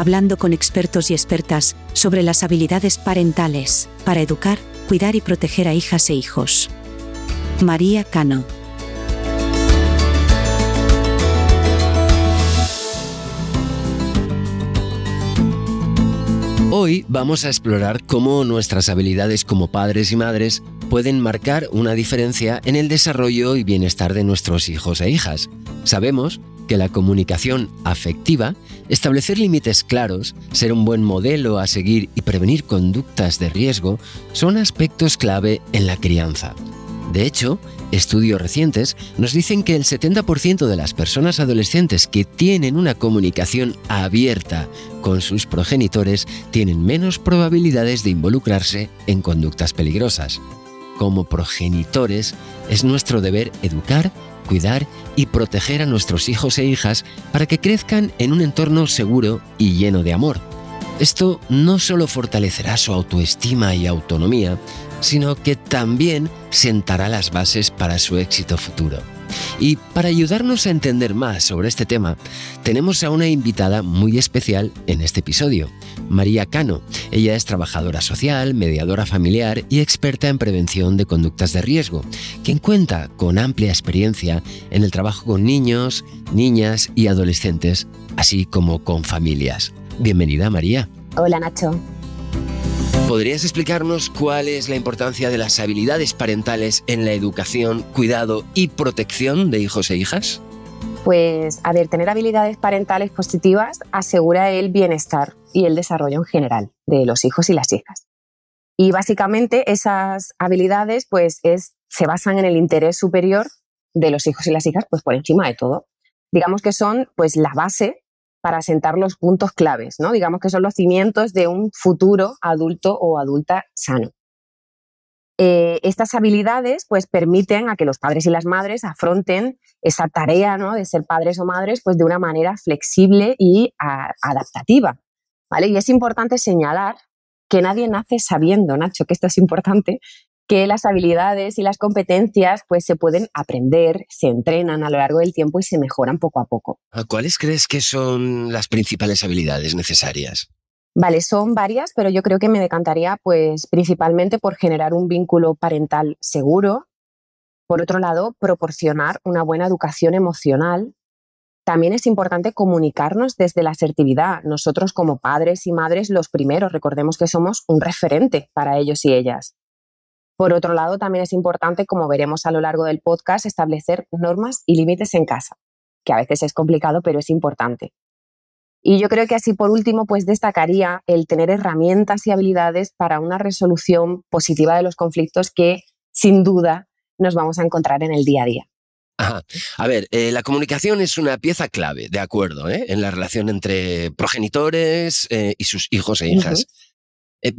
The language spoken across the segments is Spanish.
hablando con expertos y expertas sobre las habilidades parentales para educar, cuidar y proteger a hijas e hijos. María Cano. Hoy vamos a explorar cómo nuestras habilidades como padres y madres pueden marcar una diferencia en el desarrollo y bienestar de nuestros hijos e hijas. Sabemos que la comunicación afectiva, establecer límites claros, ser un buen modelo a seguir y prevenir conductas de riesgo son aspectos clave en la crianza. De hecho, estudios recientes nos dicen que el 70% de las personas adolescentes que tienen una comunicación abierta con sus progenitores tienen menos probabilidades de involucrarse en conductas peligrosas. Como progenitores, es nuestro deber educar cuidar y proteger a nuestros hijos e hijas para que crezcan en un entorno seguro y lleno de amor. Esto no solo fortalecerá su autoestima y autonomía, sino que también sentará las bases para su éxito futuro. Y para ayudarnos a entender más sobre este tema, tenemos a una invitada muy especial en este episodio, María Cano. Ella es trabajadora social, mediadora familiar y experta en prevención de conductas de riesgo, quien cuenta con amplia experiencia en el trabajo con niños, niñas y adolescentes, así como con familias. Bienvenida, María. Hola, Nacho. ¿Podrías explicarnos cuál es la importancia de las habilidades parentales en la educación, cuidado y protección de hijos e hijas? Pues, a ver, tener habilidades parentales positivas asegura el bienestar y el desarrollo en general de los hijos y las hijas. Y básicamente esas habilidades pues es, se basan en el interés superior de los hijos y las hijas pues por encima de todo. Digamos que son pues la base para sentar los puntos claves, ¿no? Digamos que son los cimientos de un futuro adulto o adulta sano. Eh, estas habilidades pues permiten a que los padres y las madres afronten esa tarea ¿no? de ser padres o madres pues de una manera flexible y adaptativa. ¿vale? Y es importante señalar que nadie nace sabiendo, Nacho, que esto es importante, que las habilidades y las competencias pues se pueden aprender, se entrenan a lo largo del tiempo y se mejoran poco a poco. ¿Cuáles crees que son las principales habilidades necesarias? Vale, son varias, pero yo creo que me decantaría pues principalmente por generar un vínculo parental seguro. Por otro lado, proporcionar una buena educación emocional. También es importante comunicarnos desde la asertividad. Nosotros como padres y madres los primeros, recordemos que somos un referente para ellos y ellas. Por otro lado, también es importante, como veremos a lo largo del podcast, establecer normas y límites en casa, que a veces es complicado, pero es importante. Y yo creo que así por último, pues destacaría el tener herramientas y habilidades para una resolución positiva de los conflictos que sin duda nos vamos a encontrar en el día a día. Ajá. A ver, eh, la comunicación es una pieza clave, de acuerdo, ¿eh? en la relación entre progenitores eh, y sus hijos e hijas.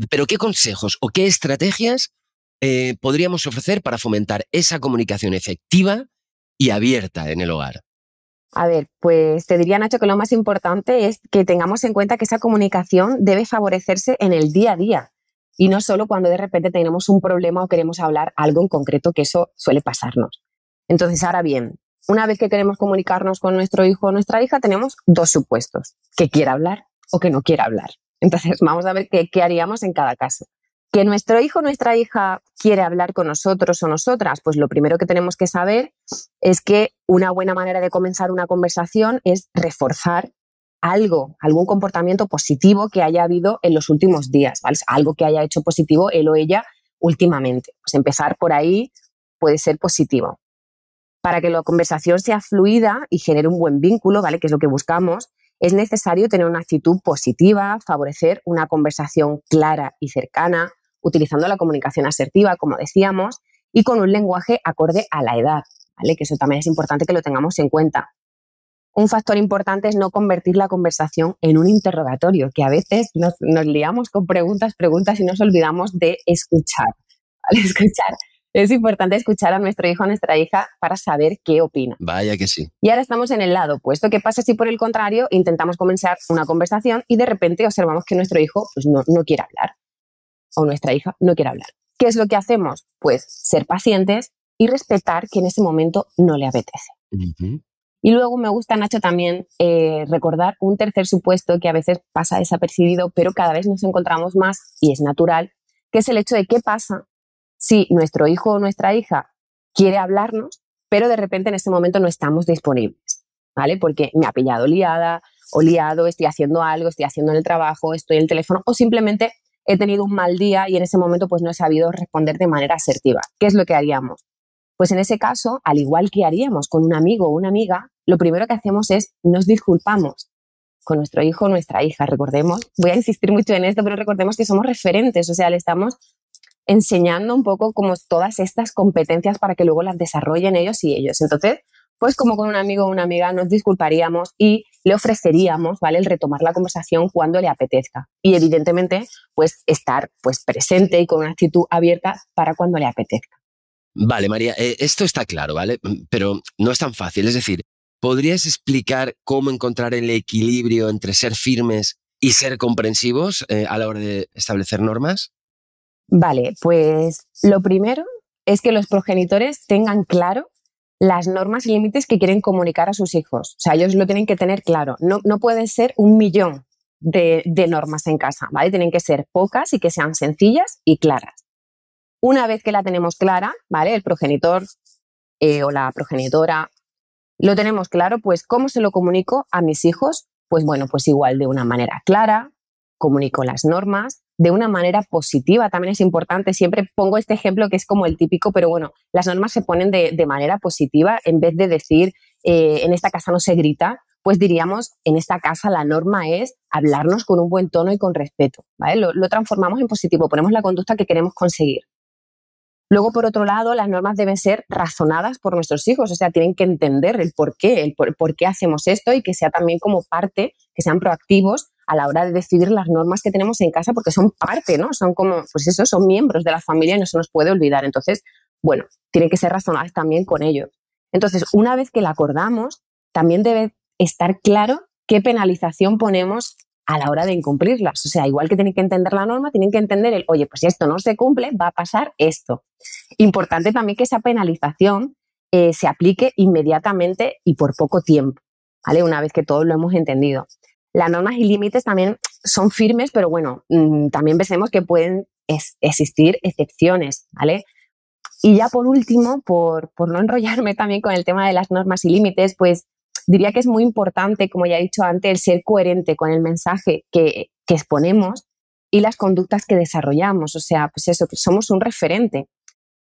pero ¿qué consejos o qué estrategias eh, podríamos ofrecer para fomentar esa comunicación efectiva y abierta en el hogar? A ver, pues te diría, Nacho, que lo más importante es que tengamos en cuenta que esa comunicación debe favorecerse en el día a día y no solo cuando de repente tenemos un problema o queremos hablar algo en concreto, que eso suele pasarnos. Entonces, ahora bien, una vez que queremos comunicarnos con nuestro hijo o nuestra hija, tenemos dos supuestos, que quiera hablar o que no quiera hablar. Entonces, vamos a ver qué, qué haríamos en cada caso. Que nuestro hijo o nuestra hija quiere hablar con nosotros o nosotras, pues lo primero que tenemos que saber es que una buena manera de comenzar una conversación es reforzar algo, algún comportamiento positivo que haya habido en los últimos días, algo que haya hecho positivo él o ella últimamente. Pues empezar por ahí puede ser positivo. Para que la conversación sea fluida y genere un buen vínculo, ¿vale? Que es lo que buscamos, es necesario tener una actitud positiva, favorecer una conversación clara y cercana, utilizando la comunicación asertiva, como decíamos, y con un lenguaje acorde a la edad, ¿vale? Que eso también es importante que lo tengamos en cuenta. Un factor importante es no convertir la conversación en un interrogatorio, que a veces nos, liamos con preguntas, preguntas y nos olvidamos de escuchar. Escuchar es importante escuchar a nuestro hijo a nuestra hija para saber qué opina. Vaya que sí. Y ahora estamos en el lado opuesto. ¿Qué pasa si por el contrario intentamos comenzar una conversación y de repente observamos que nuestro hijo pues, no, no quiere hablar? O nuestra hija no quiere hablar. ¿Qué es lo que hacemos? Pues ser pacientes y respetar que en ese momento no le apetece. Y luego me gusta, Nacho, también eh, recordar un tercer supuesto que a veces pasa desapercibido, pero cada vez nos encontramos más y es natural, que es el hecho de qué pasa si nuestro hijo o nuestra hija quiere hablarnos, pero de repente en este momento no estamos disponibles, ¿vale? Porque me ha pillado liada o liado, estoy haciendo algo, estoy haciendo en el trabajo, estoy en el teléfono o simplemente he tenido un mal día y en ese momento pues no he sabido responder de manera asertiva. ¿Qué es lo que haríamos? Pues en ese caso, al igual que haríamos con un amigo o una amiga, lo primero que hacemos es nos disculpamos con nuestro hijo o nuestra hija. Recordemos, voy a insistir mucho en esto, pero recordemos que somos referentes, o sea, le estamos enseñando un poco como todas estas competencias para que luego las desarrollen ellos y ellos. Entonces, pues como con un amigo o una amiga nos disculparíamos y le ofreceríamos, ¿vale? El retomar la conversación cuando le apetezca. Y evidentemente, pues estar pues presente y con una actitud abierta para cuando le apetezca. Vale, María, eh, esto está claro, ¿vale? Pero no es tan fácil. Es decir, ¿podrías explicar cómo encontrar el equilibrio entre ser firmes y ser comprensivos eh, a la hora de establecer normas? Vale, pues lo primero es que los progenitores tengan claro las normas y límites que quieren comunicar a sus hijos. O sea, ellos lo tienen que tener claro. No, no pueden ser un millón de, de normas en casa, ¿vale? Tienen que ser pocas y que sean sencillas y claras. Una vez que la tenemos clara, ¿vale? El progenitor eh, o la progenitora lo tenemos claro, pues ¿cómo se lo comunico a mis hijos? Pues bueno, pues igual de una manera clara, comunico las normas, de una manera positiva. También es importante, siempre pongo este ejemplo que es como el típico, pero bueno, las normas se ponen de, manera positiva en vez de decir, eh, en esta casa no se grita, pues diríamos, en esta casa la norma es hablarnos con un buen tono y con respeto. lo transformamos en positivo, ponemos la conducta que queremos conseguir. Luego, por otro lado, las normas deben ser razonadas por nuestros hijos, o sea, tienen que entender el por qué, el por, qué hacemos esto y que sea también como parte, que sean proactivos a la hora de decidir las normas que tenemos en casa, porque son parte, ¿no? Son como, pues eso, son miembros de la familia y no se nos puede olvidar. Entonces, bueno, tienen que ser razonadas también con ellos. Entonces, una vez que la acordamos, también debe estar claro qué penalización ponemos a la hora de incumplirlas. O sea, igual que tienen que entender la norma, tienen que entender el, oye, pues si esto no se cumple, va a pasar esto. Importante también que esa penalización eh, se aplique inmediatamente y por poco tiempo, ¿vale? Una vez que todos lo hemos entendido. Las normas y límites también son firmes, pero bueno, mm, también pensemos que pueden existir excepciones, ¿vale? Y ya por último, por, por no enrollarme también con el tema de las normas y límites, pues diría que es muy importante, como ya he dicho antes, el ser coherente con el mensaje que, exponemos y las conductas que desarrollamos. O sea, pues eso, que somos un referente.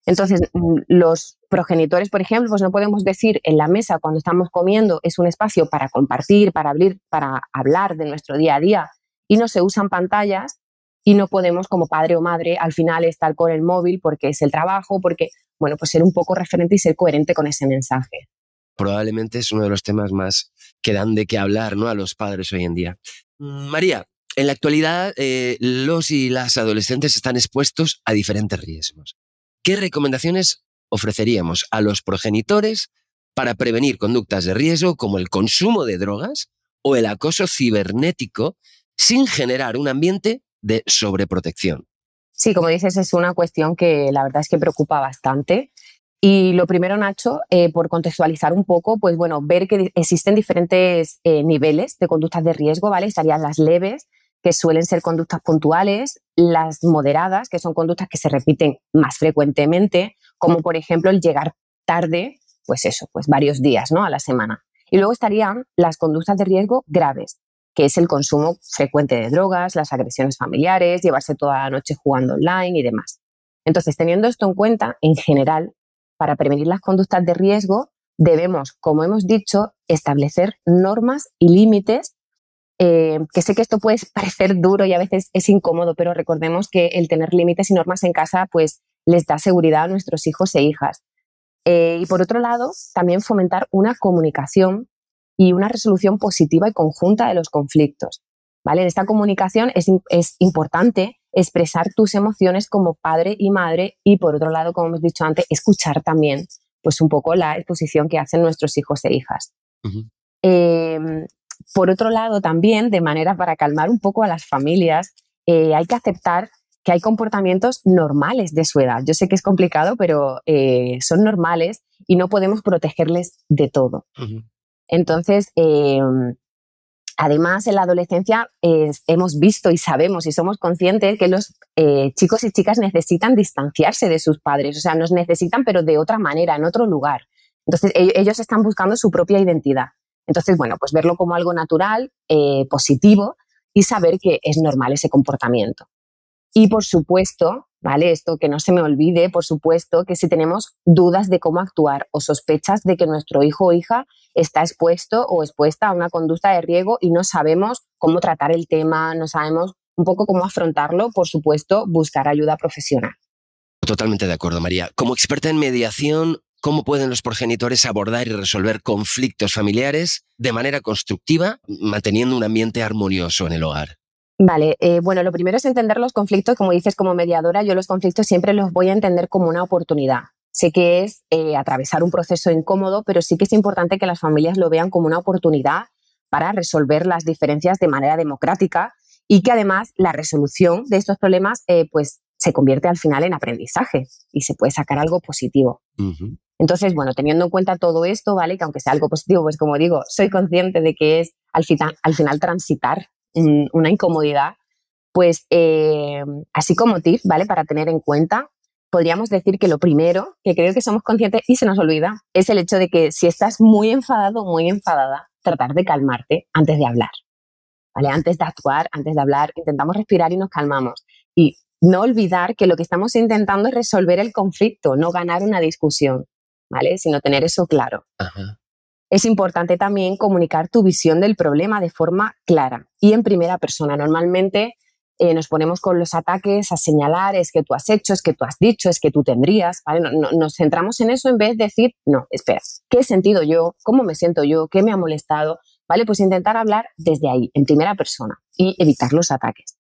Entonces, mm, los progenitores, por ejemplo, pues no podemos decir en la mesa cuando estamos comiendo es un espacio para compartir, para abrir, para hablar de nuestro día a día y no se usan pantallas y no podemos como padre o madre al final estar con el móvil porque es el trabajo, porque, bueno, pues ser un poco referente y ser coherente con ese mensaje probablemente es uno de los temas más que dan de qué hablar ¿no? a los padres hoy en día. Mm, María, en la actualidad eh, los y las adolescentes están expuestos a diferentes riesgos. ¿Qué recomendaciones ofreceríamos a los progenitores para prevenir conductas de riesgo como el consumo de drogas o el acoso cibernético sin generar un ambiente de sobreprotección? Sí, como dices, es una cuestión que la verdad es que preocupa bastante. Y lo primero, Nacho, eh, por contextualizar un poco, pues bueno, ver que existen diferentes eh, niveles de conductas de riesgo, ¿vale? Estarían las leves, que suelen ser conductas puntuales, las moderadas, que son conductas que se repiten más frecuentemente, como por ejemplo el llegar tarde, pues eso, pues varios días, ¿no? A la semana. Y luego estarían las conductas de riesgo graves, que es el consumo frecuente de drogas, las agresiones familiares, llevarse toda la noche jugando online y demás. Entonces, teniendo esto en cuenta, en general, para prevenir las conductas de riesgo, debemos, como hemos dicho, establecer normas y límites. Eh, que sé que esto puede parecer duro y a veces es incómodo, pero recordemos que el tener límites y normas en casa, pues les da seguridad a nuestros hijos e hijas. Eh, y por otro lado, también fomentar una comunicación y una resolución positiva y conjunta de los conflictos. ¿vale? En esta comunicación es, es importante expresar tus emociones como padre y madre y por otro lado, como hemos dicho antes, escuchar también pues un poco la exposición que hacen nuestros hijos e hijas. Por otro lado, también, de manera para calmar un poco a las familias, eh, hay que aceptar que hay comportamientos normales de su edad. Yo sé que es complicado, pero eh, son normales y no podemos protegerles de todo. Entonces, em, además, en la adolescencia hemos visto y sabemos y somos conscientes que los eh, chicos y chicas necesitan distanciarse de sus padres, o sea, nos necesitan, pero de otra manera, en otro lugar. Entonces, ellos están buscando su propia identidad. Entonces, bueno, pues verlo como algo natural, eh, positivo y saber que es normal ese comportamiento. Y por supuesto, ¿vale? Esto que no se me olvide, por supuesto, que si tenemos dudas de cómo actuar o sospechas de que nuestro hijo o hija está expuesto o expuesta a una conducta de riesgo y no sabemos cómo tratar el tema, no sabemos un poco cómo afrontarlo, por supuesto, buscar ayuda profesional. Totalmente de acuerdo, María. Como experta en mediación, ¿cómo pueden los progenitores abordar y resolver conflictos familiares de manera constructiva, manteniendo un ambiente armonioso en el hogar? Vale, eh, bueno, lo primero es entender los conflictos, como dices, como mediadora, yo los conflictos siempre los voy a entender como una oportunidad. Sé que es eh, atravesar un proceso incómodo, pero sí que es importante que las familias lo vean como una oportunidad para resolver las diferencias de manera democrática y que además la resolución de estos problemas eh, pues se convierte al final en aprendizaje y se puede sacar algo positivo. Entonces, bueno, teniendo en cuenta todo esto, ¿vale? Que aunque sea algo positivo, pues como digo, soy consciente de que es al, final, al final transitar una incomodidad, pues eh, así como tip, ¿vale? Para tener en cuenta, podríamos decir que lo primero que creo que somos conscientes y se nos olvida es el hecho de que si estás muy enfadado, muy enfadada, tratar de calmarte antes de hablar. ¿Vale? Antes de actuar, antes de hablar, intentamos respirar y nos calmamos. Y no olvidar que lo que estamos intentando es resolver el conflicto, no ganar una discusión, ¿vale? Sino tener eso claro. Ajá es importante también comunicar tu visión del problema de forma clara y en primera persona. Normalmente eh, nos ponemos con los ataques a señalar es que tú has hecho, es que tú has dicho, es que tú tendrías, nos centramos en eso en vez de decir, no, espera, ¿qué he sentido yo? ¿Cómo me siento yo? ¿Qué me ha molestado? ¿Vale? Pues intentar hablar desde ahí, en primera persona y evitar los ataques.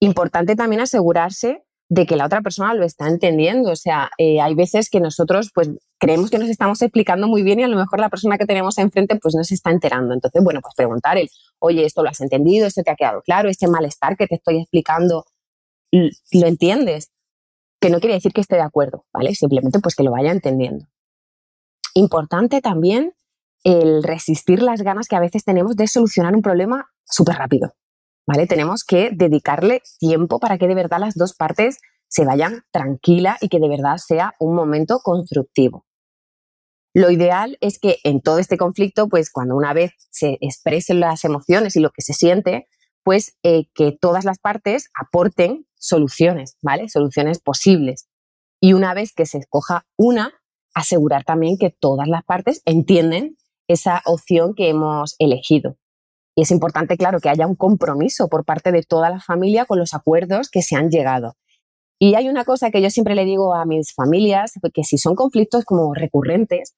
Importante también asegurarse de que la otra persona lo está entendiendo. O sea, eh, hay veces que nosotros pues creemos que nos estamos explicando muy bien y a lo mejor la persona que tenemos enfrente pues no se está enterando. Entonces, bueno, pues preguntar el, oye, esto lo has entendido, esto te ha quedado claro, este malestar que te estoy explicando, ¿lo entiendes? Que no quiere decir que esté de acuerdo, ¿vale? Simplemente pues que lo vaya entendiendo. Importante también el resistir las ganas que a veces tenemos de solucionar un problema súper rápido. ¿Vale? Tenemos que dedicarle tiempo para que de verdad las dos partes se vayan tranquila y que de verdad sea un momento constructivo. Lo ideal es que en todo este conflicto, pues cuando una vez se expresen las emociones y lo que se siente, pues eh, que todas las partes aporten soluciones, ¿vale? Soluciones posibles. Y una vez que se escoja una, asegurar también que todas las partes entienden esa opción que hemos elegido. Y es importante, claro, que haya un compromiso por parte de toda la familia con los acuerdos que se han llegado. Y hay una cosa que yo siempre le digo a mis familias, que si son conflictos como recurrentes,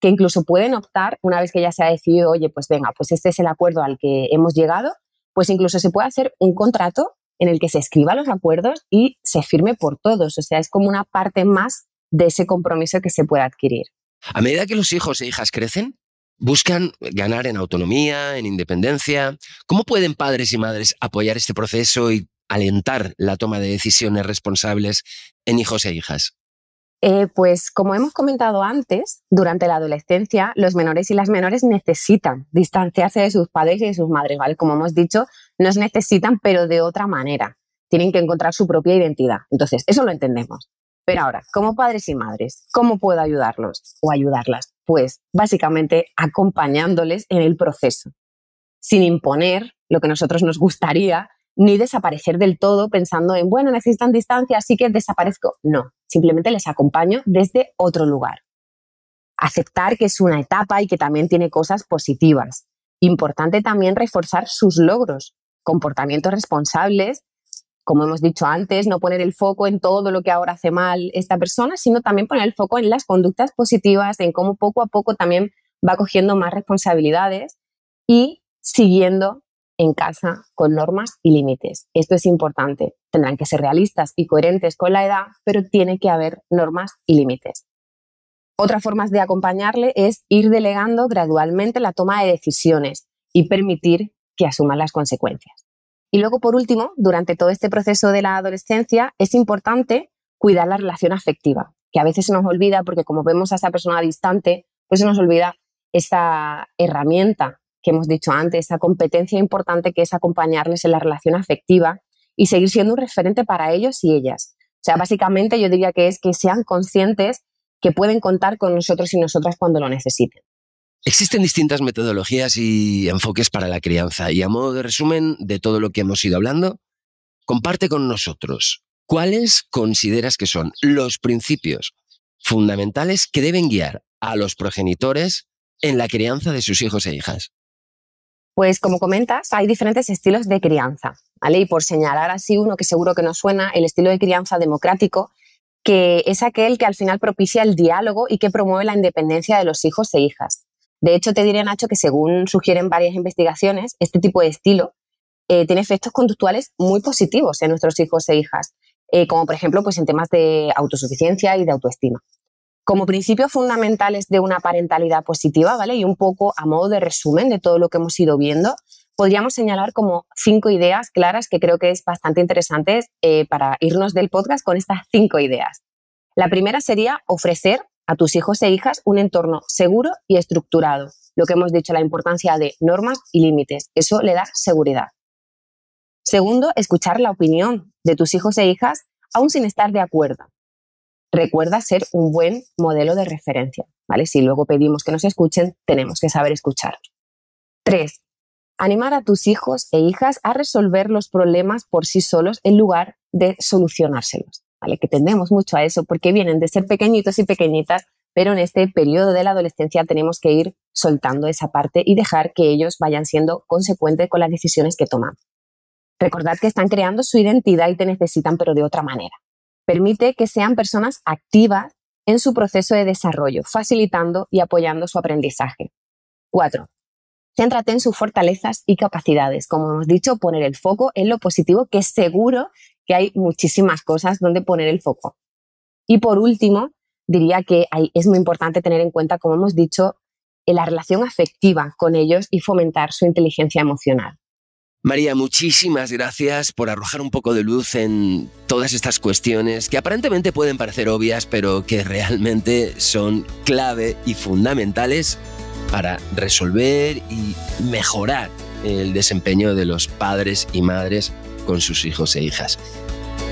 que incluso pueden optar, una vez que ya se ha decidido, oye, pues venga, pues este es el acuerdo al que hemos llegado, pues incluso se puede hacer un contrato en el que se escriba los acuerdos y se firme por todos. O sea, es como una parte más de ese compromiso que se puede adquirir. A medida que los hijos e hijas crecen, buscan ganar en autonomía, en independencia. ¿Cómo pueden padres y madres apoyar este proceso y alentar la toma de decisiones responsables en hijos e hijas? Eh, pues como hemos comentado antes, durante la adolescencia los menores y las menores necesitan distanciarse de sus padres y de sus madres, ¿vale? Como hemos dicho, nos necesitan pero de otra manera. Tienen que encontrar su propia identidad. Entonces, eso lo entendemos. Pero ahora, como padres y madres, ¿cómo puedo ayudarlos o ayudarlas? Pues básicamente acompañándoles en el proceso, sin imponer lo que nosotros nos gustaría, ni desaparecer del todo pensando en, bueno, necesitan distancia, así que desaparezco. No, simplemente les acompaño desde otro lugar. Aceptar que es una etapa y que también tiene cosas positivas. Importante también reforzar sus logros, comportamientos responsables como hemos dicho antes, no poner el foco en todo lo que ahora hace mal esta persona, sino también poner el foco en las conductas positivas, en cómo poco a poco también va cogiendo más responsabilidades y siguiendo en casa con normas y límites. Esto es importante. Tendrán que ser realistas y coherentes con la edad, pero tiene que haber normas y límites. Otra forma de acompañarle es ir delegando gradualmente la toma de decisiones y permitir que asuman las consecuencias. Y luego, por último, durante todo este proceso de la adolescencia, es importante cuidar la relación afectiva, que a veces se nos olvida porque como vemos a esa persona distante, pues se nos olvida esta herramienta que hemos dicho antes, esa competencia importante que es acompañarles en la relación afectiva y seguir siendo un referente para ellos y ellas. O sea, básicamente yo diría que es que sean conscientes que pueden contar con nosotros y nosotras cuando lo necesiten. Existen distintas metodologías y enfoques para la crianza y a modo de resumen de todo lo que hemos ido hablando, comparte con nosotros cuáles consideras que son los principios fundamentales que deben guiar a los progenitores en la crianza de sus hijos e hijas. Pues como comentas, hay diferentes estilos de crianza, ¿vale? Y por señalar así uno que seguro que nos suena, el estilo de crianza democrático, que es aquel que al final propicia el diálogo y que promueve la independencia de los hijos e hijas. De hecho, te diré, Nacho, que según sugieren varias investigaciones, este tipo de estilo eh, tiene efectos conductuales muy positivos en nuestros hijos e hijas, eh, como por ejemplo pues en temas de autosuficiencia y de autoestima. Como principios fundamentales de una parentalidad positiva, ¿vale? Y un poco a modo de resumen de todo lo que hemos ido viendo, podríamos señalar como cinco ideas claras que creo que es bastante interesante eh, para irnos del podcast con estas cinco ideas. La primera sería ofrecer a tus hijos e hijas un entorno seguro y estructurado. Lo que hemos dicho, la importancia de normas y límites. Eso le da seguridad. Segundo, escuchar la opinión de tus hijos e hijas aún sin estar de acuerdo. Recuerda ser un buen modelo de referencia, ¿vale? Si luego pedimos que nos escuchen, tenemos que saber escuchar. Tres, animar a tus hijos e hijas a resolver los problemas por sí solos en lugar de solucionárselos. Que tendemos mucho a eso porque vienen de ser pequeñitos y pequeñitas, pero en este periodo de la adolescencia tenemos que ir soltando esa parte y dejar que ellos vayan siendo consecuentes con las decisiones que toman. Recordad que están creando su identidad y te necesitan, pero de otra manera. Permite que sean personas activas en su proceso de desarrollo, facilitando y apoyando su aprendizaje. 4. Céntrate en sus fortalezas y capacidades. Como hemos dicho, poner el foco en lo positivo, que seguro que hay muchísimas cosas donde poner el foco. Y por último, diría que es muy importante tener en cuenta, como hemos dicho, la relación afectiva con ellos y fomentar su inteligencia emocional. María, muchísimas gracias por arrojar un poco de luz en todas estas cuestiones que aparentemente pueden parecer obvias, pero que realmente son clave y fundamentales para resolver y mejorar el desempeño de los padres y madres con sus hijos e hijas.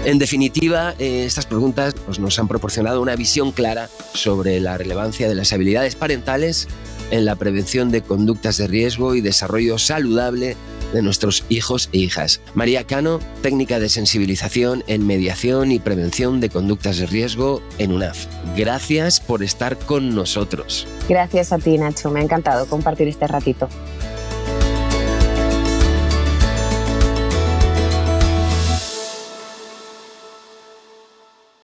En definitiva, eh, estas preguntas pues, nos han proporcionado una visión clara sobre la relevancia de las habilidades parentales en la prevención de conductas de riesgo y desarrollo saludable de nuestros hijos e hijas. María Cano, técnica de sensibilización en mediación y prevención de conductas de riesgo en UNAF. Gracias por estar con nosotros. Gracias a ti, Nacho. Me ha encantado compartir este ratito.